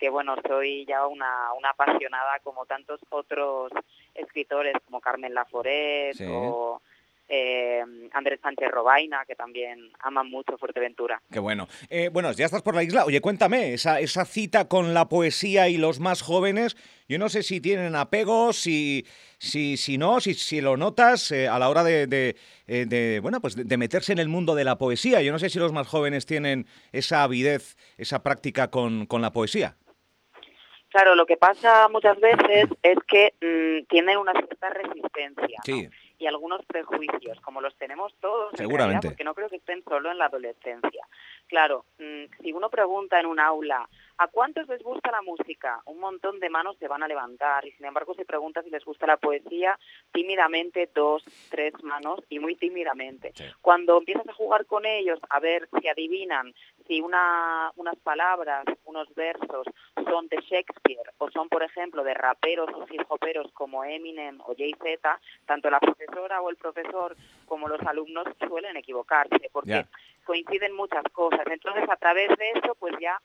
que bueno, soy ya una, una apasionada como tantos otros escritores como Carmen Laforet o eh, Andrés Sánchez Robaina, que también aman mucho Fuerteventura. Qué bueno. Eh, bueno, ya estás por la isla. Oye, cuéntame, esa, esa cita con la poesía y los más jóvenes, yo no sé si tienen apego, si, si, si no, si, si lo notas eh, a la hora de, de, bueno, pues de, meterse en el mundo de la poesía. Yo no sé si los más jóvenes tienen esa avidez, esa práctica con, con la poesía. Claro, lo que pasa muchas veces es que mm, tienen una cierta resistencia. Sí y algunos prejuicios, como los tenemos todos, Seguramente. porque no creo que estén solo en la adolescencia. Claro, mm, si uno pregunta en un aula, ¿a cuántos les gusta la música? Un montón de manos se van a levantar y sin embargo si pregunta si les gusta la poesía, tímidamente dos, tres manos y muy tímidamente. Cuando empiezas a jugar con ellos, a ver si adivinan si una, unas palabras, unos versos son de Shakespeare o son, por ejemplo, de raperos o hip hoperos como Eminem o Jay-Z, tanto la profesora o el profesor como los alumnos suelen equivocarse porque coinciden muchas cosas. Entonces, a través de eso, pues ya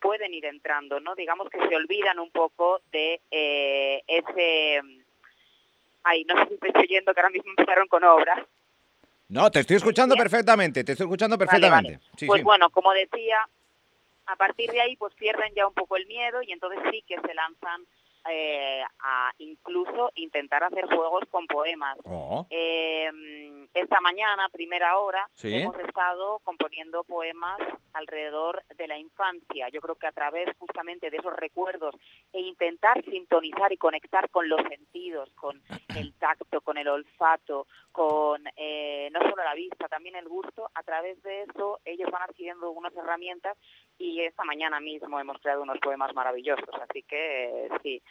pueden ir entrando, ¿no? Digamos que se olvidan un poco de eh, ese... Ay, no sé si estoy oyendo que ahora mismo empezaron con obras, no, te estoy escuchando perfectamente, te estoy escuchando perfectamente. pues bueno, como decía, a partir de ahí pues pierden ya un poco el miedo y entonces sí que se lanzan eh, a incluso intentar hacer juegos con poemas. Oh. Em, esta mañana, primera hora, hemos estado componiendo poemas alrededor de la infancia. Yo creo que a través justamente de esos recuerdos e intentar sintonizar y conectar con los sentidos, con el tacto, con el olfato, con eh, no solo la vista, también el gusto, a través de eso ellos van adquiriendo unas herramientas y esta mañana mismo hemos creado unos poemas maravillosos. Así que sí,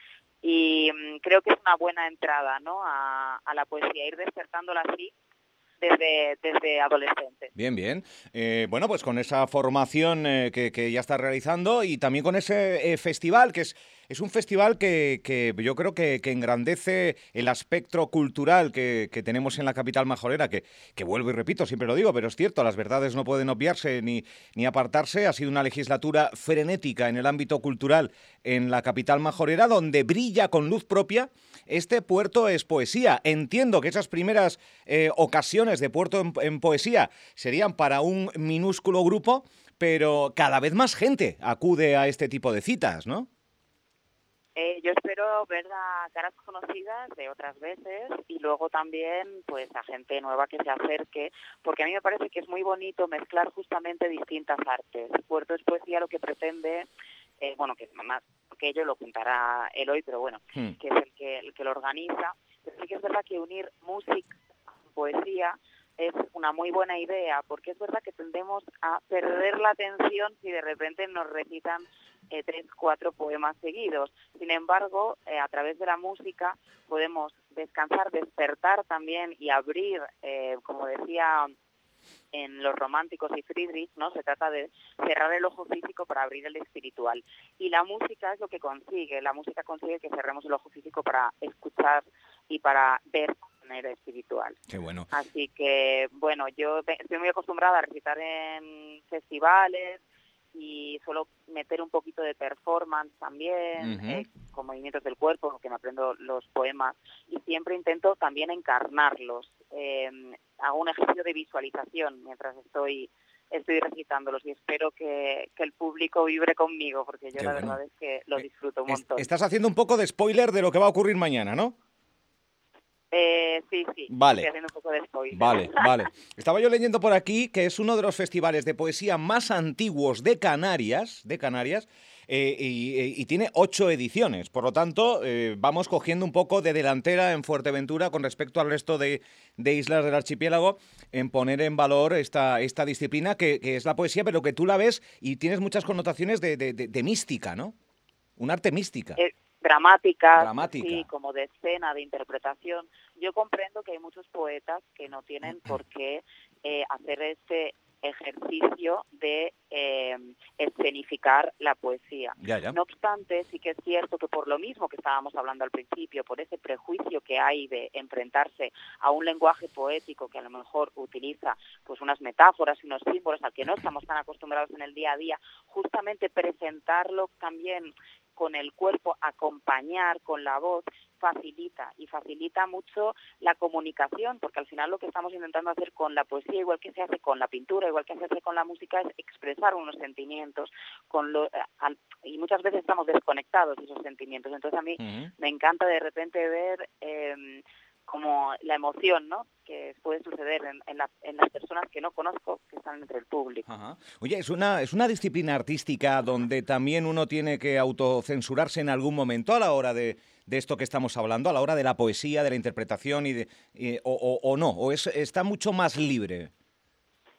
y mm, creo que es una buena entrada ¿no? a, la poesía, ir despertándola así desde, desde adolescente. Bien, bien. Eh, bueno, pues con esa formación eh, que, que, ya está realizando y también con ese eh, festival que es es un festival que, yo creo que, engrandece el aspecto cultural que, tenemos en la capital majorera, que, vuelvo y repito, siempre lo digo, pero es cierto, las verdades no pueden obviarse ni, apartarse. Ha sido una legislatura frenética en el ámbito cultural en la capital majorera, donde brilla con luz propia este puerto es poesía. Entiendo que esas primeras eh, ocasiones de puerto en poesía serían para un minúsculo grupo, pero cada vez más gente acude a este tipo de citas, ¿no? Eh, yo espero ver a caras conocidas de otras veces y luego también pues a gente nueva que se acerque, porque a mí me parece que es muy bonito mezclar justamente distintas artes. Puerto es poesía lo que pretende, eh, bueno, que más que ello lo contará él hoy, pero bueno, hmm. que es el que, el que lo organiza. Pero sí que es verdad que unir música poesía es una muy buena idea, porque es verdad que tendemos a perder la atención si de repente nos recitan eh, tres, cuatro poemas seguidos. Sin embargo, eh, a través de la música podemos descansar, despertar también y abrir, eh, como decía en los románticos y Friedrich, ¿no? Se trata de cerrar el ojo físico para abrir el espiritual. Y la música es lo que consigue, la música consigue que cerremos el ojo físico para escuchar y para ver manera espiritual. Qué bueno. Así que, bueno, yo estoy muy acostumbrada a recitar en festivales, y suelo meter un poquito de performance también, eh, con movimientos del cuerpo, porque me aprendo los poemas, y siempre intento también encarnarlos. Eh, hago un ejercicio de visualización mientras estoy estoy recitándolos y espero que, el público vibre conmigo, porque yo la verdad es que lo eh, disfruto un montón. Estás haciendo un poco de spoiler de lo que va a ocurrir mañana, ¿no? Eh, sí, sí. Vale. un poco de Vale, vale. Estaba yo leyendo por aquí que es uno de los festivales de poesía más antiguos de Canarias, de Canarias, eh, y, tiene ocho ediciones. Por lo tanto, eh, vamos cogiendo un poco de delantera en Fuerteventura con respecto al resto de, islas del archipiélago en poner en valor esta, esta disciplina que, es la poesía, pero que tú la ves y tienes muchas connotaciones de, mística, ¿no? Un arte mística dramática, sí, como de escena, de interpretación. Yo comprendo que hay muchos poetas que no tienen por qué eh, hacer este ejercicio de eh, escenificar la poesía. No obstante, sí que es cierto que por lo mismo que estábamos hablando al principio, por ese prejuicio que hay de enfrentarse a un lenguaje poético que a lo mejor utiliza pues unas metáforas y unos símbolos al que no estamos tan acostumbrados en el día a día, justamente presentarlo también con el cuerpo, acompañar con la voz, facilita y facilita mucho la comunicación, porque al final lo que estamos intentando hacer con la poesía, igual que se hace con la pintura, igual que se hace con la música, es expresar unos sentimientos, con lo, eh, y muchas veces estamos desconectados de esos sentimientos. Entonces a mí me encanta de repente ver eh, como la emoción, ¿no? Que puede suceder en, las personas que no conozco, que están entre el público. Oye, es una, es una disciplina artística donde también uno tiene que autocensurarse en algún momento a la hora de, esto que estamos hablando, a la hora de la poesía, de la interpretación y de, o, no, o es, está mucho más libre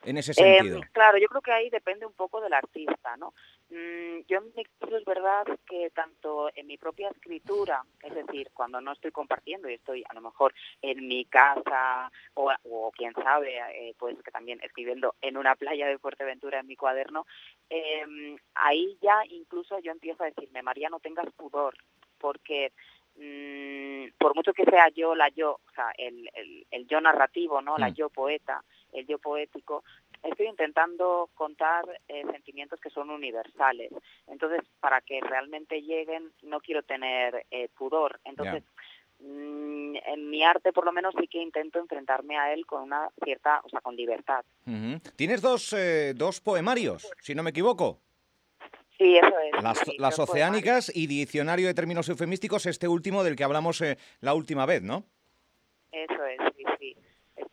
en ese em, sentido. claro, yo creo que ahí depende un poco del artista, ¿no? Mm, yo en mi caso es verdad que tanto en mi propia escritura, es decir, cuando no estoy compartiendo y estoy a lo mejor en mi casa o, o quién sabe, eh, pues que también escribiendo en una playa de Fuerteventura en mi cuaderno, em, ahí ya incluso yo empiezo a decirme, María, no tengas pudor, porque mm, por mucho que sea yo la yo, o sea, el, el, el yo narrativo, ¿no? La mm. yo poeta, el yo poético, estoy intentando contar eh, sentimientos que son universales. Entonces, para que realmente lleguen, no quiero tener eh, pudor. Entonces, mm, en mi arte, por lo menos, sí que intento enfrentarme a él con una cierta, o sea, con libertad. Tienes dos, eh, dos poemarios, si no me equivoco. Sí, eso es. Las, las oceánicas y diccionario de términos eufemísticos, este último del que hablamos la última vez, ¿no? Eso es,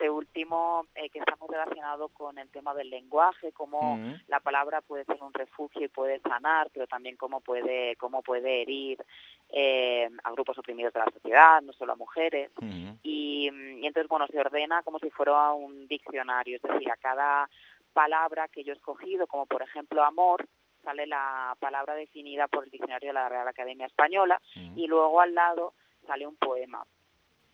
este último eh, que estamos relacionado con el tema del lenguaje, cómo la palabra puede ser un refugio y puede sanar, pero también cómo puede, cómo puede herir eh, a grupos oprimidos de la sociedad, no solo a mujeres. y, entonces, bueno, se ordena como si fuera un diccionario, es decir, a cada palabra que yo he escogido, como por ejemplo amor, sale la palabra definida por el diccionario de la Real Academia Española y luego al lado sale un poema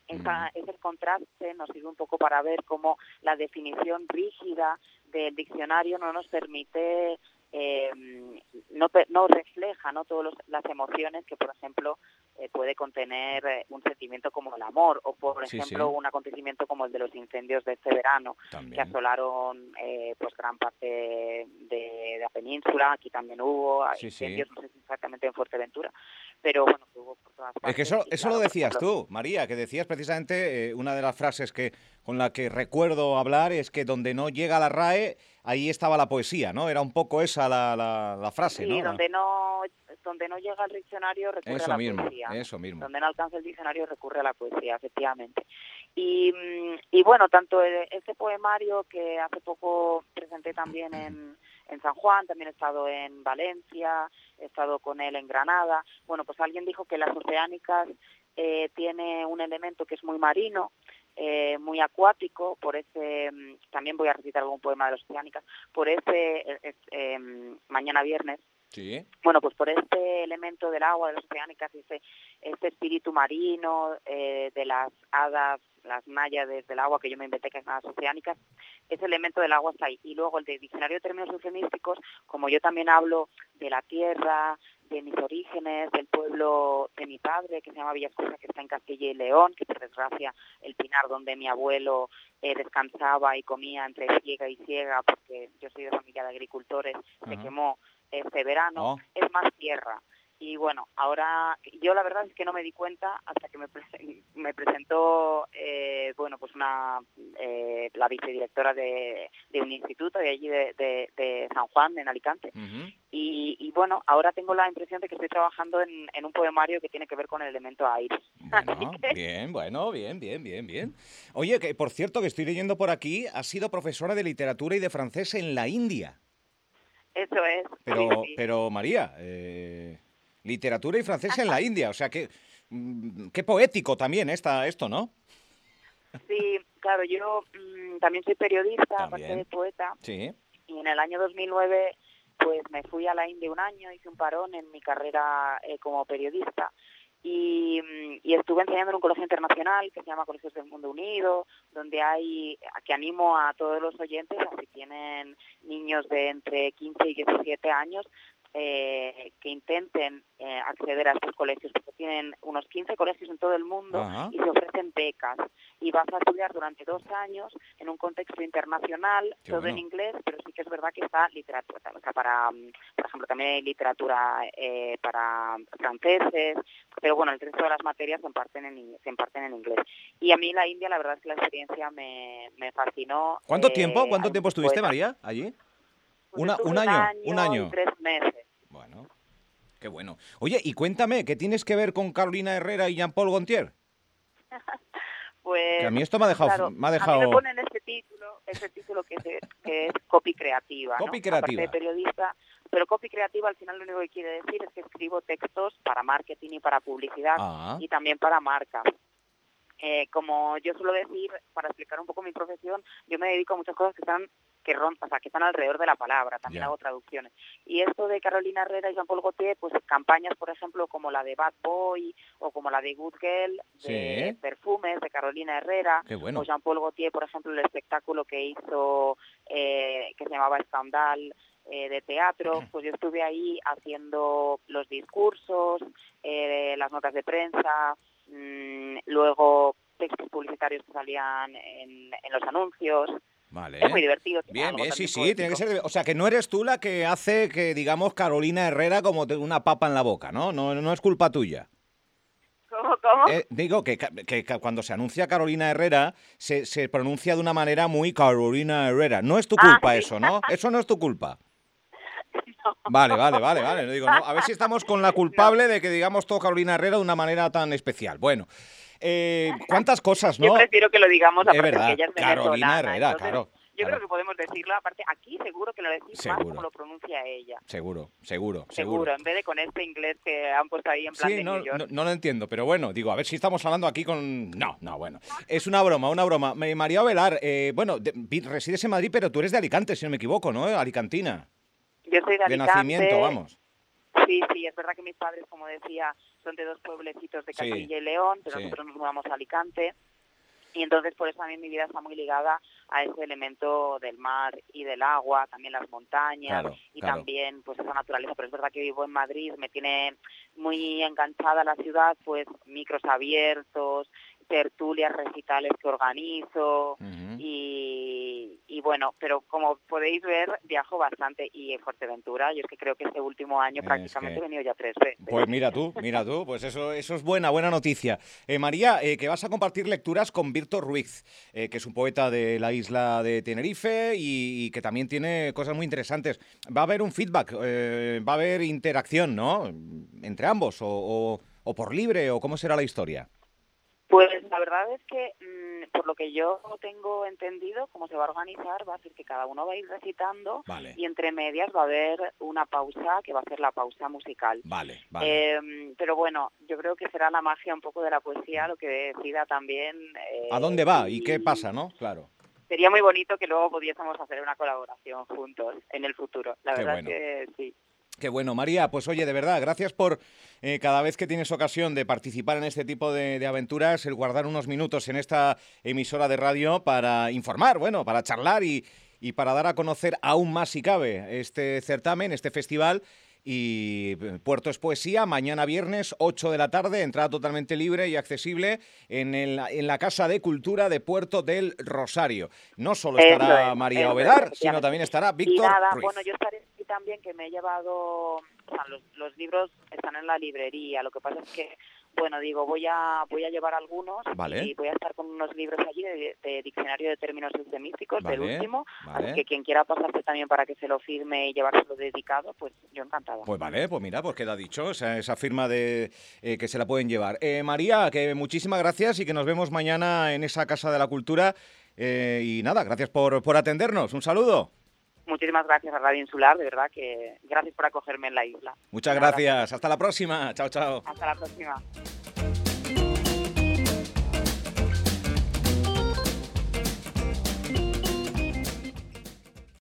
ese contraste nos sirve un poco para ver cómo la definición rígida del diccionario no nos permite eh, no, no refleja no todas las emociones que por ejemplo eh, puede contener eh, un sentimiento como el amor o por ejemplo un acontecimiento como el de los incendios de este verano que asolaron eh, pues gran parte de, la península. Aquí también hubo incendios no sé exactamente en Fuerteventura pero bueno hubo por todas partes es que eso, eso lo decías tú María que decías precisamente una de las frases que con la que recuerdo hablar es que donde no llega la RAE ahí estaba la poesía, ¿no? Era un poco esa la, la, frase, sí, donde no donde no llega el diccionario recurre a la poesía. Eso mismo. Donde no alcanza el diccionario recurre a la poesía, efectivamente. Y, y bueno, tanto este poemario que hace poco presenté también en, en San Juan, también he estado en Valencia, he estado con él en Granada. Bueno, pues alguien dijo que las oceánicas eh, tiene un elemento que es muy marino, eh, muy acuático, por ese, mm, también voy a recitar algún poema de los oceánicas, por ese, eh, em, mañana viernes, Sí. Bueno, pues por este elemento del agua, de las oceánicas, este, este espíritu marino, eh, de las hadas, las náyades del agua que yo me inventé que son las oceánicas, ese elemento del agua está ahí. Y luego el de diccionario de términos eufemísticos, como yo también hablo de la tierra, de mis orígenes, del pueblo de mi padre, que se llama Villascosa, que está en Castilla y León, que por desgracia el pinar donde mi abuelo eh, descansaba y comía entre ciega y ciega, porque yo soy de familia de agricultores, se quemó este verano, oh. es más tierra. Y bueno, ahora yo la verdad es que no me di cuenta hasta que me, me presentó, eh, bueno, pues una, eh, la vicedirectora de, de, un instituto de allí de, de, San Juan, en Alicante. y, y, bueno, ahora tengo la impresión de que estoy trabajando en, en un poemario que tiene que ver con el elemento aire. bien, bueno, bien, bien, bien, bien. Oye, que por cierto, que estoy leyendo por aquí, ha sido profesora de literatura y de francés en la India. Eso es. Pero, pero María, eh, literatura y francés en la India, o sea, que, mm, qué poético también está esto, ¿no? Sí, claro, yo mm, también soy periodista, aparte de poeta. Sí. Y en el año 2009, pues me fui a la India un año, hice un parón en mi carrera eh, como periodista y, y, estuve enseñando en un colegio internacional que se llama Colegios del Mundo Unido, donde hay, que animo a todos los oyentes, a si tienen niños de entre 15 y 17 años, eh, que intenten eh, acceder a estos colegios, porque tienen unos 15 colegios en todo el mundo y se ofrecen becas. Y vas a estudiar durante dos años en un contexto internacional, todo en inglés, pero sí que es verdad que está literatura, o sea, para, por ejemplo, también hay literatura eh, para franceses, pero bueno, el resto de las materias se imparten en, se imparten en inglés. Y a mí la India, la verdad es que la experiencia me, me fascinó. ¿Cuánto tiempo? ¿Cuánto tiempo estuviste, María, allí? Un año, un año. tres meses. Bueno, qué bueno. Oye, y cuéntame, ¿qué tienes que ver con Carolina Herrera y Jean-Paul Gontier? pues, a mí esto me ha dejado... me ha dejado... A mí me ponen título, ese título que es, que es copy creativa, Copy creativa. de periodista, pero copy creativa al final lo único que quiere decir es que escribo textos para marketing y para publicidad ah. y también para marcas. Eh, como yo suelo decir, para explicar un poco mi profesión, yo me dedico a muchas cosas que están que rompan, o sea, que están alrededor de la palabra, también hago traducciones. Y esto de Carolina Herrera y Jean-Paul Gaultier, pues campañas, por ejemplo, como la de Bad Boy o como la de Good Girl, de perfumes de Carolina Herrera, o Jean-Paul Gaultier, por ejemplo, el espectáculo que hizo, eh, que se llamaba Scandal, eh, de teatro, pues yo estuve ahí haciendo los discursos, eh, las notas de prensa, mmm, luego textos publicitarios que salían en, en los anuncios. Vale. Es muy divertido. Bien, bien, sí, sí, tiene que ser. O sea, que no eres tú la que hace que, digamos, Carolina Herrera como una papa en la boca, ¿no? No, no es culpa tuya. ¿Cómo, cómo? Eh, digo que, que, cuando se anuncia Carolina Herrera, se, se, pronuncia de una manera muy Carolina Herrera. No es tu ah, culpa eso, ¿no? Eso no es tu culpa. Vale, vale, vale, vale. Digo, a ver si estamos con la culpable de que digamos todo Carolina Herrera de una manera tan especial. Bueno, eh, ¿cuántas cosas, no? Yo prefiero que lo digamos a verdad, que ella es Carolina Herrera, claro. Yo creo que podemos decirlo, aparte, aquí seguro que lo decimos más como lo pronuncia ella. Seguro, seguro, seguro. Seguro, en vez de con este inglés que han puesto ahí en plan sí, no, no, lo entiendo, pero bueno, digo, a ver si estamos hablando aquí con... No, no, bueno. Es una broma, una broma. María Velar, eh, bueno, resides en Madrid, pero tú eres de Alicante, si no me equivoco, ¿no? Alicantina. Yo soy de Alicante. De nacimiento, vamos. Sí, sí, es verdad que mis padres, como decía, son de dos pueblecitos de Castilla y León, pero nosotros nos mudamos a Alicante. Y entonces por eso también mi vida está muy ligada a ese elemento del mar y del agua, también las montañas y también pues esa naturaleza. Pero es verdad que vivo en Madrid, me tiene muy enganchada la ciudad, pues micros abiertos, tertulias, recitales que organizo y, y, bueno, pero como podéis ver, viajo bastante y en Fuerteventura, yo es que creo que este último año prácticamente he venido ya tres veces. Pues mira tú, mira tú, pues eso, eso es buena, buena noticia. Eh, María, eh, que vas a compartir lecturas con Víctor Ruiz, eh, que es un poeta de la isla de Tenerife y, que también tiene cosas muy interesantes. Va a haber un feedback, va a haber interacción, ¿no? Entre ambos, o, o por libre, o cómo será la historia. Pues la verdad es que, mm, por lo que yo tengo entendido, cómo se va a organizar, va a ser que cada uno va a ir recitando y entre medias va a haber una pausa que va a ser la pausa musical. Vale, vale. Em, pero bueno, yo creo que será la magia un poco de la poesía lo que decida también. Eh, ¿A dónde va y, qué pasa, no? Claro. Sería muy bonito que luego pudiésemos hacer una colaboración juntos en el futuro. La verdad es que sí. Qué bueno, María. Pues oye, de verdad, gracias por eh, cada vez que tienes ocasión de participar en este tipo de, aventuras, el guardar unos minutos en esta emisora de radio para informar, bueno, para charlar y, y para dar a conocer aún más, si cabe, este certamen, este festival y eh, Puerto es Poesía, mañana viernes, 8 de la tarde, entrada totalmente libre y accesible en, el, en la Casa de Cultura de Puerto del Rosario. No solo estará María Ovedar, sino también estará Víctor Ruiz. Bueno, yo estaré aquí también, que me he llevado, o sea, los, los libros están en la librería, lo que pasa es que bueno, digo, voy a voy a llevar algunos y voy a estar con unos libros allí de, diccionario de términos eufemísticos, del último, así que quien quiera pasarse también para que se lo firme y llevárselo dedicado, pues yo encantada. Pues vale, pues mira, pues queda dicho, esa, esa firma de eh, que se la pueden llevar. Eh, María, que muchísimas gracias y que nos vemos mañana en esa Casa de la Cultura. Eh, y nada, gracias por, por atendernos. Un saludo. Muchísimas gracias a Radio Insular, de verdad que gracias por acogerme en la isla. Muchas gracias. Hasta la próxima. Chao, chao. Hasta la próxima.